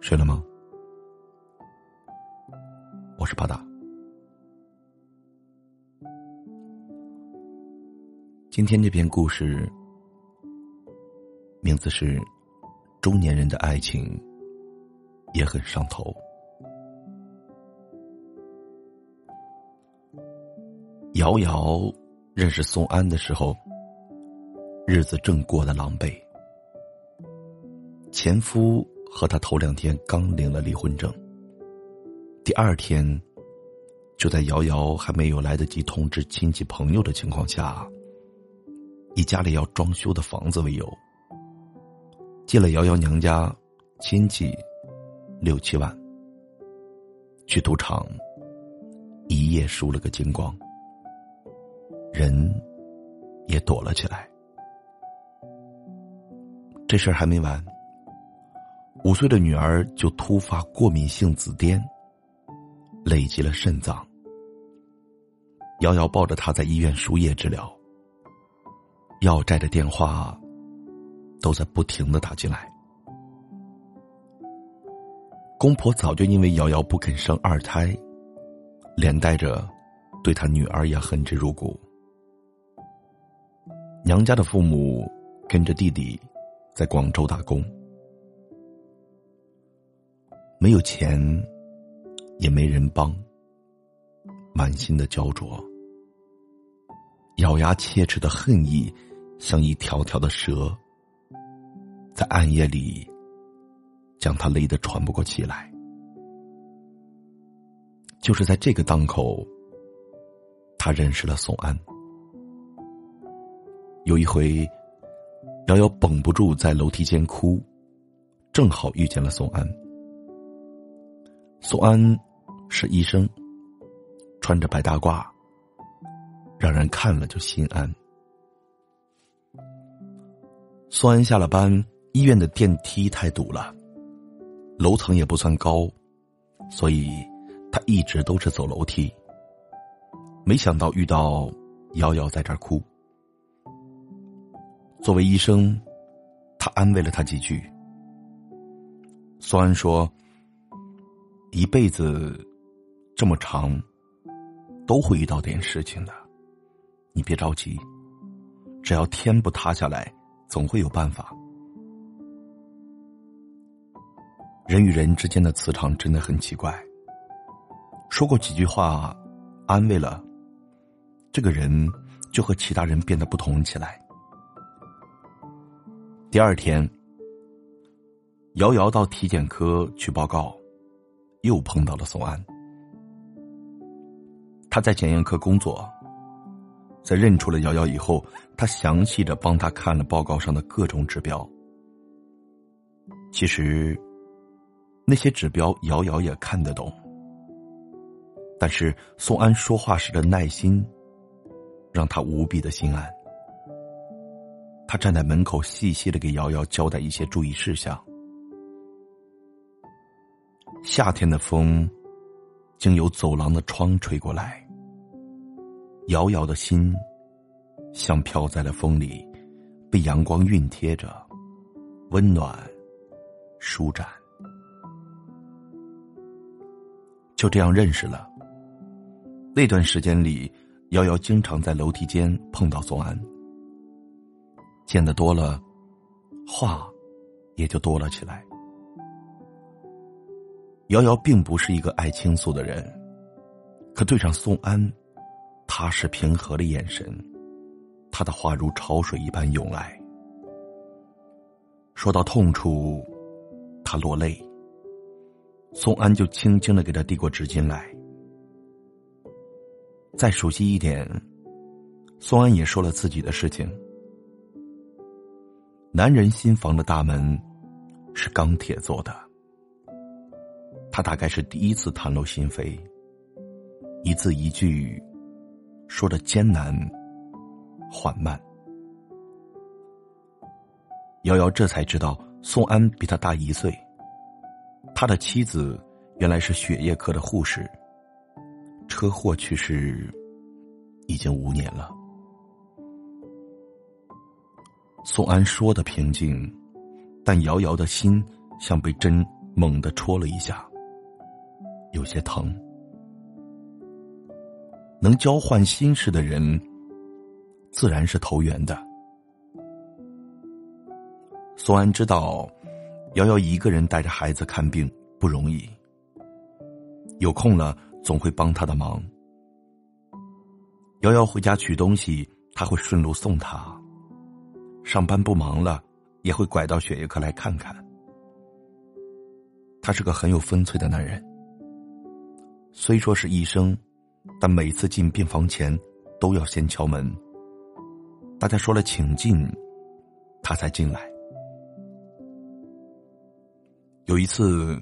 睡了吗？我是巴达。今天这篇故事名字是《中年人的爱情也很上头》。瑶瑶认识宋安的时候，日子正过得狼狈，前夫。和他头两天刚领了离婚证，第二天，就在瑶瑶还没有来得及通知亲戚朋友的情况下，以家里要装修的房子为由，借了瑶瑶娘家亲戚六七万，去赌场一夜输了个精光，人也躲了起来。这事儿还没完。五岁的女儿就突发过敏性紫癜，累及了肾脏。瑶瑶抱着她在医院输液治疗，要债的电话都在不停的打进来。公婆早就因为瑶瑶不肯生二胎，连带着对她女儿也恨之入骨。娘家的父母跟着弟弟在广州打工。没有钱，也没人帮，满心的焦灼，咬牙切齿的恨意，像一条条的蛇，在暗夜里将他勒得喘不过气来。就是在这个档口，他认识了宋安。有一回，瑶瑶绷不住在楼梯间哭，正好遇见了宋安。苏安是医生，穿着白大褂，让人看了就心安。苏安下了班，医院的电梯太堵了，楼层也不算高，所以他一直都是走楼梯。没想到遇到瑶瑶在这儿哭，作为医生，他安慰了他几句。苏安说。一辈子这么长，都会遇到点事情的，你别着急，只要天不塌下来，总会有办法。人与人之间的磁场真的很奇怪，说过几句话，安慰了，这个人就和其他人变得不同起来。第二天，瑶瑶到体检科去报告。又碰到了宋安，他在检验科工作，在认出了瑶瑶以后，他详细的帮他看了报告上的各种指标。其实，那些指标瑶瑶也看得懂，但是宋安说话时的耐心，让他无比的心安。他站在门口，细细的给瑶瑶交代一些注意事项。夏天的风，经由走廊的窗吹过来。瑶瑶的心，像飘在了风里，被阳光熨贴着，温暖、舒展。就这样认识了。那段时间里，瑶瑶经常在楼梯间碰到宋安，见得多了，话也就多了起来。瑶瑶并不是一个爱倾诉的人，可对上宋安踏实平和的眼神，他的话如潮水一般涌来。说到痛处，他落泪，宋安就轻轻的给他递过纸巾来。再熟悉一点，宋安也说了自己的事情。男人心房的大门是钢铁做的。他大概是第一次袒露心扉，一字一句说的艰难、缓慢。瑶瑶这才知道，宋安比他大一岁。他的妻子原来是血液科的护士，车祸去世已经五年了。宋安说的平静，但瑶瑶的心像被针。猛地戳了一下，有些疼。能交换心事的人，自然是投缘的。宋安知道，瑶瑶一个人带着孩子看病不容易，有空了总会帮她的忙。瑶瑶回家取东西，他会顺路送她；上班不忙了，也会拐到血液科来看看。他是个很有分寸的男人，虽说是医生，但每次进病房前都要先敲门。大家说了请进，他才进来。有一次，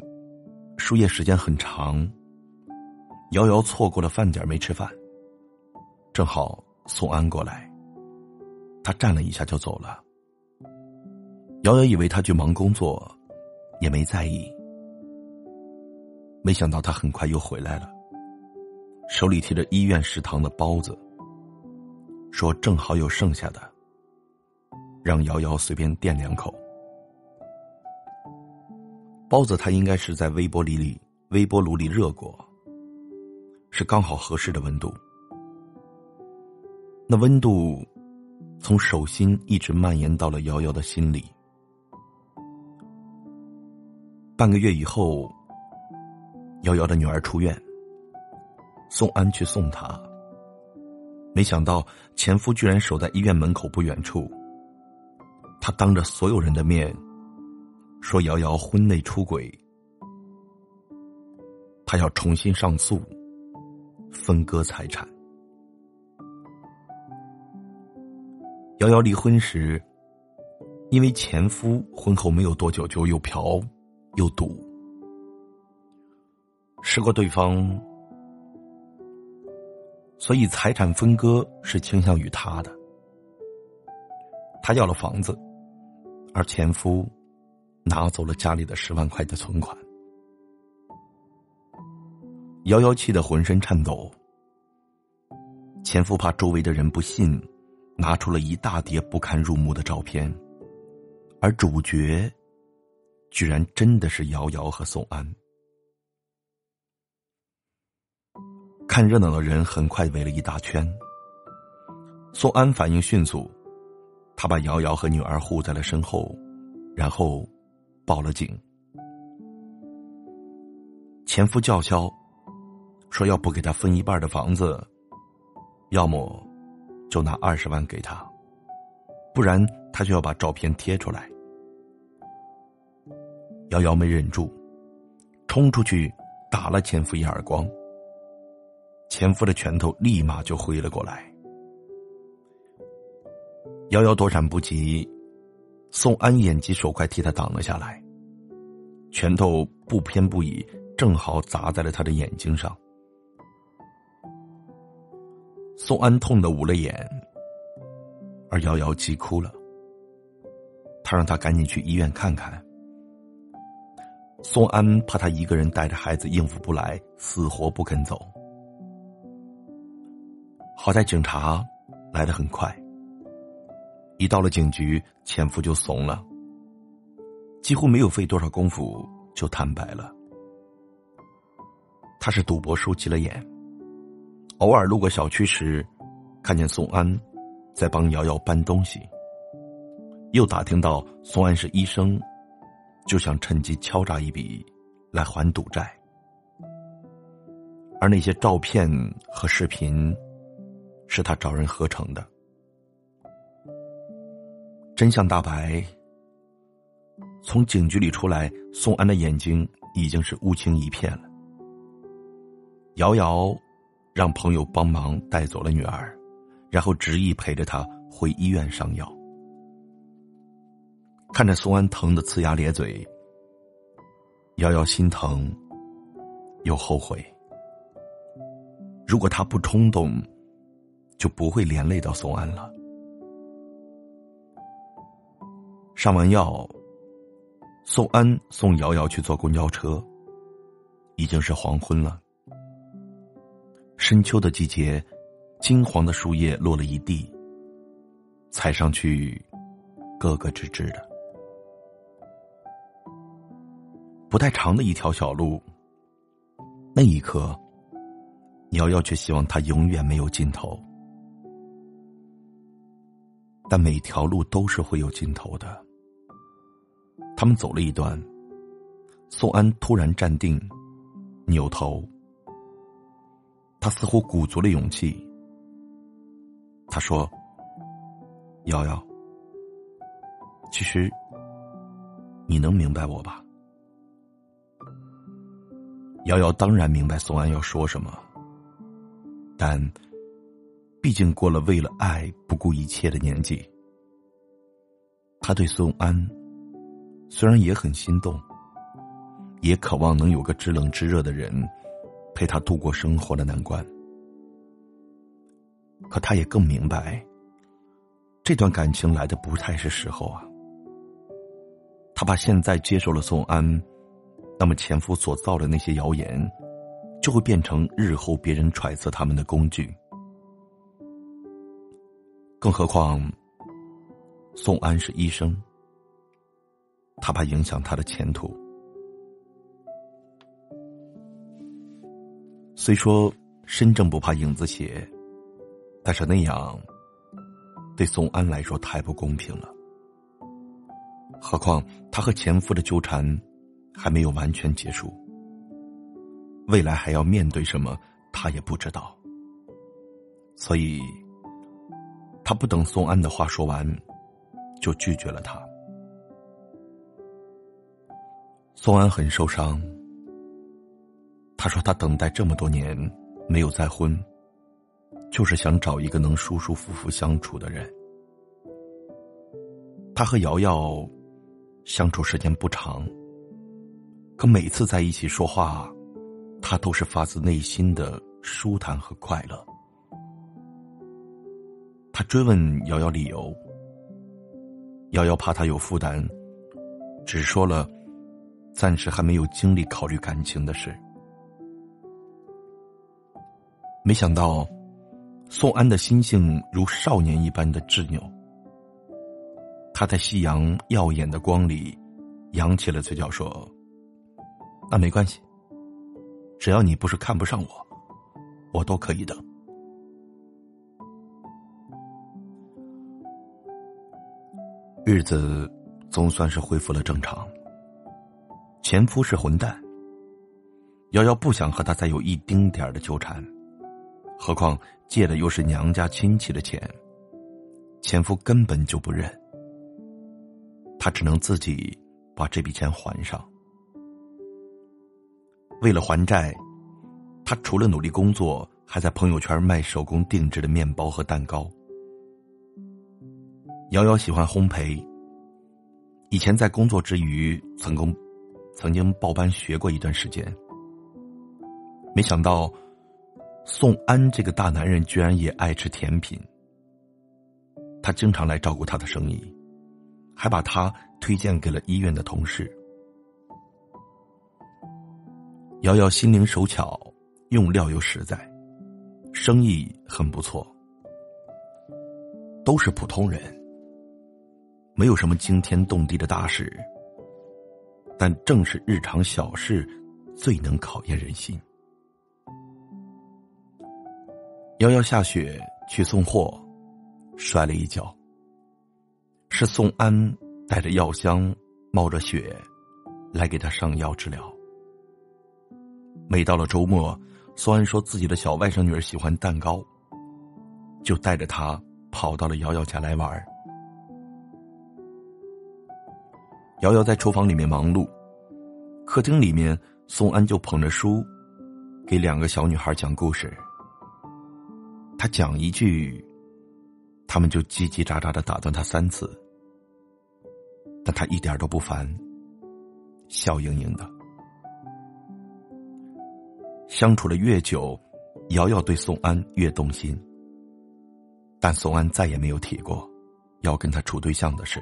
输液时间很长，瑶瑶错过了饭点没吃饭。正好宋安过来，他站了一下就走了。瑶瑶以为他去忙工作，也没在意。没想到他很快又回来了，手里提着医院食堂的包子，说正好有剩下的，让瑶瑶随便垫两口。包子他应该是在微波炉里微波炉里热过，是刚好合适的温度。那温度，从手心一直蔓延到了瑶瑶的心里。半个月以后，瑶瑶的女儿出院，宋安去送她。没想到前夫居然守在医院门口不远处。他当着所有人的面，说瑶瑶婚内出轨，他要重新上诉，分割财产。瑶瑶离婚时，因为前夫婚后没有多久就又嫖又赌，吃过对方，所以财产分割是倾向于他的。他要了房子，而前夫拿走了家里的十万块的存款。瑶瑶气得浑身颤抖，前夫怕周围的人不信。拿出了一大叠不堪入目的照片，而主角，居然真的是瑶瑶和宋安。看热闹的人很快围了一大圈。宋安反应迅速，他把瑶瑶和女儿护在了身后，然后报了警。前夫叫嚣，说要不给他分一半的房子，要么。就拿二十万给他，不然他就要把照片贴出来。瑶瑶没忍住，冲出去打了前夫一耳光，前夫的拳头立马就挥了过来。瑶瑶躲闪不及，宋安眼疾手快替他挡了下来，拳头不偏不倚，正好砸在了他的眼睛上。宋安痛得捂了眼，而瑶瑶急哭了。他让他赶紧去医院看看。宋安怕他一个人带着孩子应付不来，死活不肯走。好在警察来的很快，一到了警局，前夫就怂了，几乎没有费多少功夫就坦白了，他是赌博输急了眼。偶尔路过小区时，看见宋安在帮瑶瑶搬东西，又打听到宋安是医生，就想趁机敲诈一笔来还赌债。而那些照片和视频是他找人合成的。真相大白，从警局里出来，宋安的眼睛已经是乌青一片了。瑶瑶。让朋友帮忙带走了女儿，然后执意陪着她回医院上药。看着宋安疼得呲牙咧嘴，瑶瑶心疼又后悔。如果他不冲动，就不会连累到宋安了。上完药，宋安送瑶瑶去坐公交车，已经是黄昏了。深秋的季节，金黄的树叶落了一地，踩上去，咯咯吱吱的。不太长的一条小路。那一刻，瑶瑶却希望它永远没有尽头。但每条路都是会有尽头的。他们走了一段，宋安突然站定，扭头。他似乎鼓足了勇气。他说：“瑶瑶，其实你能明白我吧？”瑶瑶当然明白宋安要说什么，但毕竟过了为了爱不顾一切的年纪，他对宋安虽然也很心动，也渴望能有个知冷知热的人陪他度过生活的难关。可他也更明白，这段感情来的不太是时候啊。他怕现在接受了宋安，那么前夫所造的那些谣言，就会变成日后别人揣测他们的工具。更何况，宋安是医生，他怕影响他的前途。虽说身正不怕影子斜。但是那样，对宋安来说太不公平了。何况他和前夫的纠缠还没有完全结束，未来还要面对什么，他也不知道。所以，他不等宋安的话说完，就拒绝了他。宋安很受伤，他说他等待这么多年没有再婚。就是想找一个能舒舒服服相处的人。他和瑶瑶相处时间不长，可每次在一起说话，他都是发自内心的舒坦和快乐。他追问瑶瑶理由，瑶瑶怕他有负担，只说了暂时还没有精力考虑感情的事。没想到。宋安的心性如少年一般的执拗，他在夕阳耀眼的光里，扬起了嘴角说：“那没关系，只要你不是看不上我，我都可以的。”日子总算是恢复了正常。前夫是混蛋，瑶瑶不想和他再有一丁点的纠缠。何况借的又是娘家亲戚的钱，前夫根本就不认，他只能自己把这笔钱还上。为了还债，他除了努力工作，还在朋友圈卖手工定制的面包和蛋糕。瑶瑶喜欢烘焙，以前在工作之余，曾经曾经报班学过一段时间，没想到。宋安这个大男人居然也爱吃甜品，他经常来照顾他的生意，还把他推荐给了医院的同事。瑶瑶心灵手巧，用料又实在，生意很不错。都是普通人，没有什么惊天动地的大事，但正是日常小事，最能考验人心。瑶瑶下雪去送货，摔了一跤。是宋安带着药箱，冒着雪，来给他上药治疗。每到了周末，宋安说自己的小外甥女儿喜欢蛋糕，就带着她跑到了瑶瑶家来玩儿。瑶瑶在厨房里面忙碌，客厅里面，宋安就捧着书，给两个小女孩讲故事。他讲一句，他们就叽叽喳喳的打断他三次，但他一点都不烦，笑盈盈的。相处的越久，瑶瑶对宋安越动心，但宋安再也没有提过要跟他处对象的事。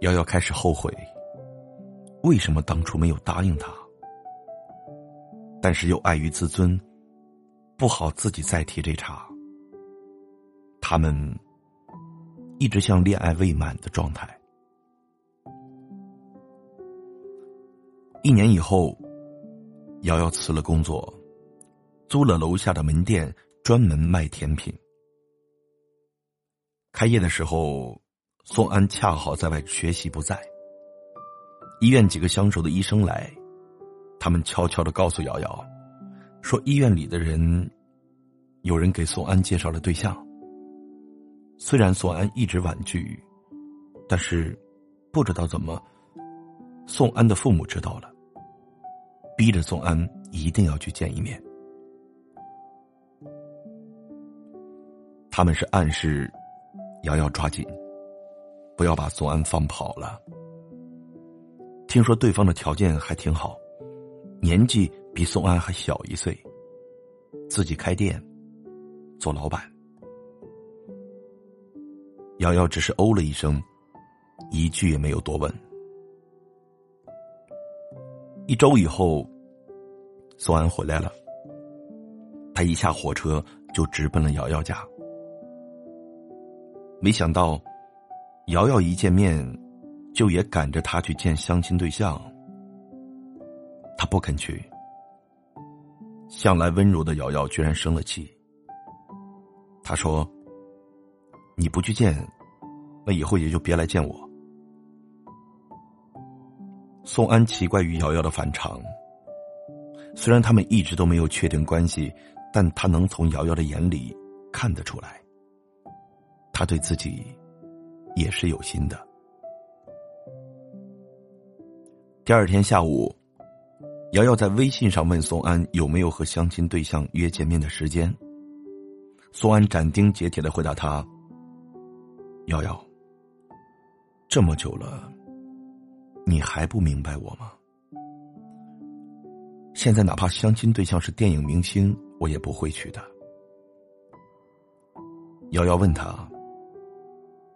瑶瑶开始后悔，为什么当初没有答应他，但是又碍于自尊。不好自己再提这茬。他们一直像恋爱未满的状态。一年以后，瑶瑶辞了工作，租了楼下的门店，专门卖甜品。开业的时候，宋安恰好在外学习不在。医院几个相熟的医生来，他们悄悄的告诉瑶瑶，说医院里的人，有人给宋安介绍了对象。虽然宋安一直婉拒，但是不知道怎么，宋安的父母知道了，逼着宋安一定要去见一面。他们是暗示。瑶瑶抓紧，不要把宋安放跑了。听说对方的条件还挺好，年纪比宋安还小一岁，自己开店，做老板。瑶瑶只是哦了一声，一句也没有多问。一周以后，宋安回来了，他一下火车就直奔了瑶瑶家。没想到，瑶瑶一见面，就也赶着他去见相亲对象。他不肯去。向来温柔的瑶瑶居然生了气。他说：“你不去见，那以后也就别来见我。”宋安奇怪于瑶瑶的反常。虽然他们一直都没有确定关系，但他能从瑶瑶的眼里看得出来。他对自己也是有心的。第二天下午，瑶瑶在微信上问宋安有没有和相亲对象约见面的时间。宋安斩钉截铁的回答他：“瑶瑶，这么久了，你还不明白我吗？现在哪怕相亲对象是电影明星，我也不会去的。”瑶瑶问他。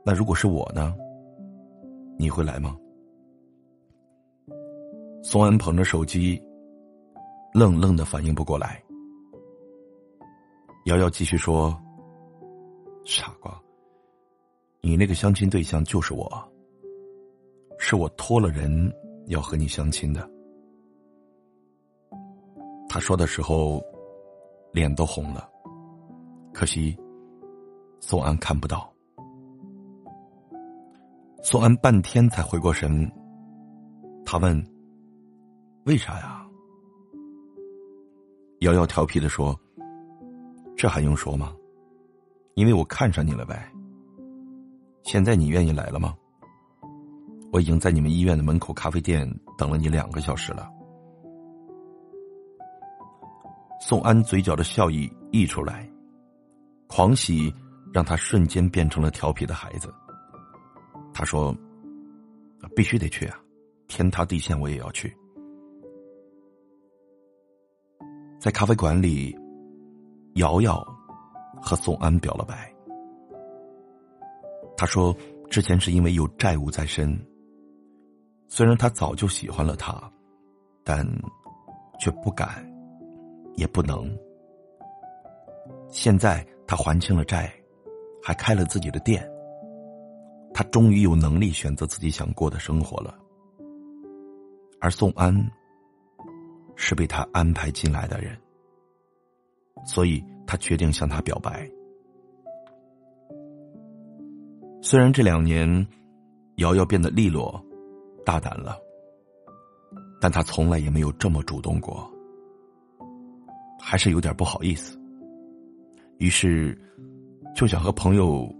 那如果是我呢？你会来吗？宋安捧着手机，愣愣的反应不过来。瑶瑶继续说：“傻瓜，你那个相亲对象就是我，是我托了人要和你相亲的。”他说的时候，脸都红了，可惜宋安看不到。宋安半天才回过神，他问：“为啥呀？”瑶瑶调皮的说：“这还用说吗？因为我看上你了呗。现在你愿意来了吗？我已经在你们医院的门口咖啡店等了你两个小时了。”宋安嘴角的笑意溢出来，狂喜让他瞬间变成了调皮的孩子。他说：“必须得去啊，天塌地陷我也要去。”在咖啡馆里，瑶瑶和宋安表了白。他说：“之前是因为有债务在身，虽然他早就喜欢了他，但却不敢，也不能。现在他还清了债，还开了自己的店。”他终于有能力选择自己想过的生活了，而宋安是被他安排进来的人，所以他决定向他表白。虽然这两年，瑶瑶变得利落、大胆了，但他从来也没有这么主动过，还是有点不好意思。于是，就想和朋友。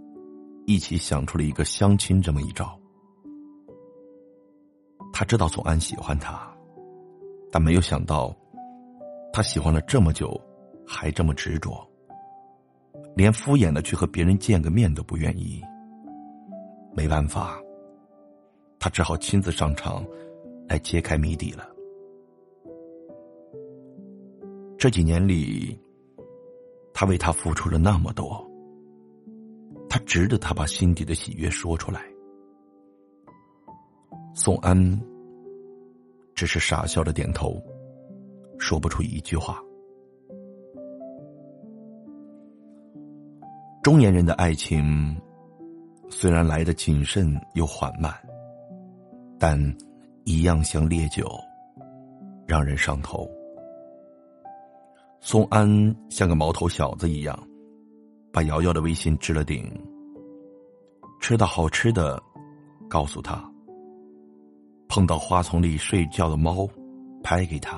一起想出了一个相亲这么一招。他知道宋安喜欢他，但没有想到，他喜欢了这么久，还这么执着，连敷衍的去和别人见个面都不愿意。没办法，他只好亲自上场，来揭开谜底了。这几年里，他为他付出了那么多。他值得他把心底的喜悦说出来。宋安只是傻笑着点头，说不出一句话。中年人的爱情虽然来的谨慎又缓慢，但一样像烈酒，让人上头。宋安像个毛头小子一样，把瑶瑶的微信置了顶。吃到好吃的，告诉他；碰到花丛里睡觉的猫，拍给他；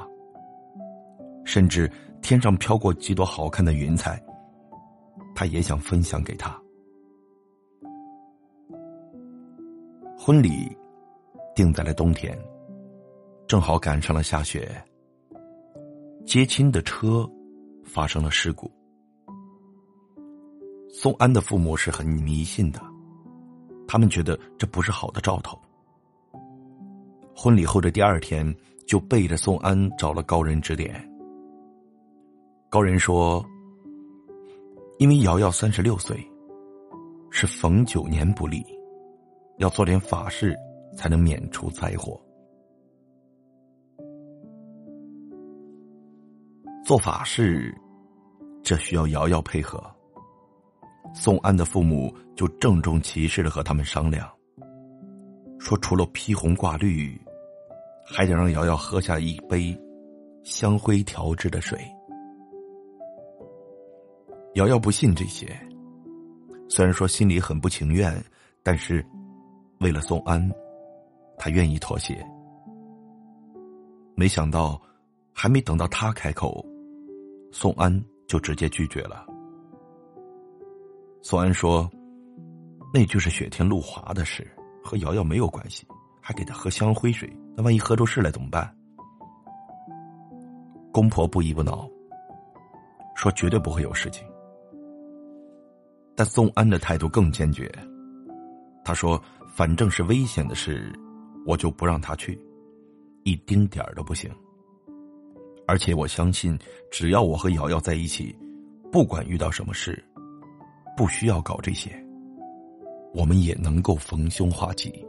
甚至天上飘过几朵好看的云彩，他也想分享给他。婚礼定在了冬天，正好赶上了下雪。接亲的车发生了事故。宋安的父母是很迷信的，他们觉得这不是好的兆头。婚礼后的第二天，就背着宋安找了高人指点。高人说：“因为瑶瑶三十六岁，是逢九年不利，要做点法事才能免除灾祸。”做法事，这需要瑶瑶配合。宋安的父母就郑重其事的和他们商量，说除了披红挂绿，还得让瑶瑶喝下一杯香灰调制的水。瑶瑶不信这些，虽然说心里很不情愿，但是为了宋安，她愿意妥协。没想到，还没等到他开口。宋安就直接拒绝了。宋安说：“那就是雪天路滑的事，和瑶瑶没有关系，还给她喝香灰水，那万一喝出事来怎么办？”公婆不依不挠，说绝对不会有事情。但宋安的态度更坚决，他说：“反正是危险的事，我就不让他去，一丁点儿都不行。”而且我相信，只要我和瑶瑶在一起，不管遇到什么事，不需要搞这些，我们也能够逢凶化吉。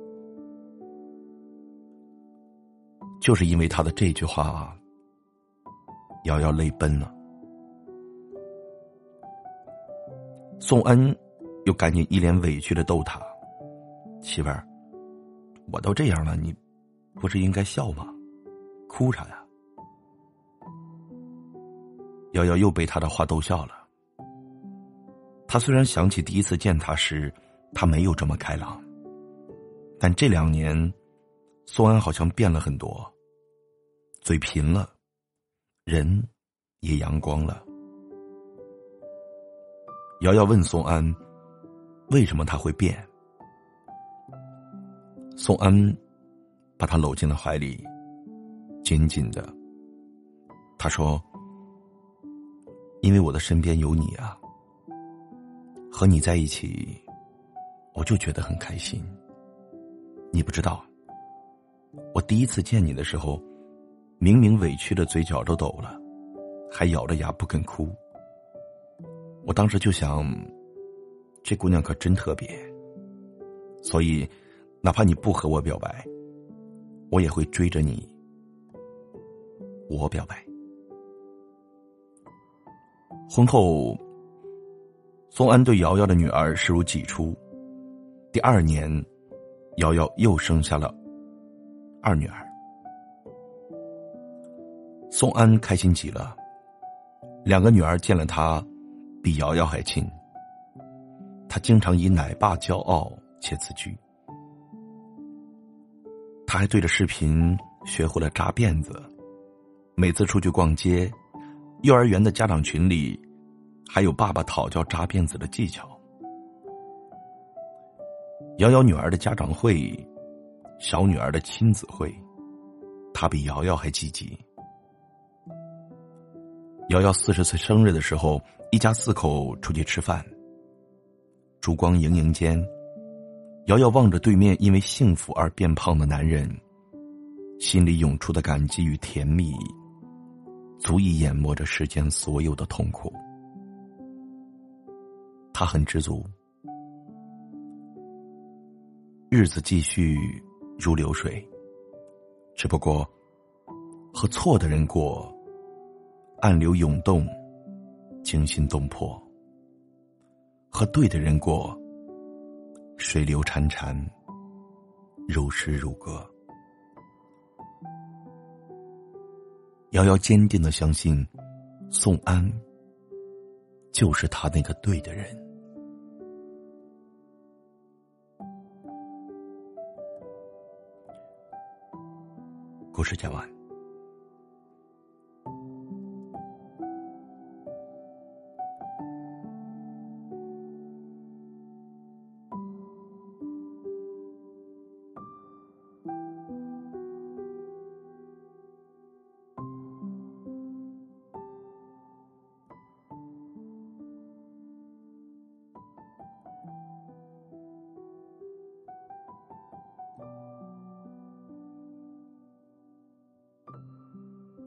就是因为他的这句话啊，瑶瑶泪奔了。宋恩又赶紧一脸委屈的逗他：“媳妇儿，我都这样了，你不是应该笑吗？哭啥呀？”瑶瑶又被他的话逗笑了。他虽然想起第一次见他时，他没有这么开朗，但这两年，宋安好像变了很多，嘴贫了，人也阳光了。瑶瑶问宋安：“为什么他会变？”宋安把他搂进了怀里，紧紧的。他说。因为我的身边有你啊，和你在一起，我就觉得很开心。你不知道，我第一次见你的时候，明明委屈的嘴角都抖了，还咬着牙不肯哭。我当时就想，这姑娘可真特别。所以，哪怕你不和我表白，我也会追着你，我表白。婚后，宋安对瑶瑶的女儿视如己出。第二年，瑶瑶又生下了二女儿。宋安开心极了，两个女儿见了他，比瑶瑶还亲。他经常以奶爸骄傲且自居。他还对着视频学会了扎辫子，每次出去逛街。幼儿园的家长群里，还有爸爸讨教扎辫子的技巧。瑶瑶女儿的家长会，小女儿的亲子会，她比瑶瑶还积极。瑶瑶四十岁生日的时候，一家四口出去吃饭。烛光盈盈间，瑶瑶望着对面因为幸福而变胖的男人，心里涌出的感激与甜蜜。足以淹没着世间所有的痛苦。他很知足，日子继续如流水。只不过，和错的人过，暗流涌动，惊心动魄；和对的人过，水流潺潺，如诗如歌。瑶瑶坚定的相信，宋安就是他那个对的人。故事讲完。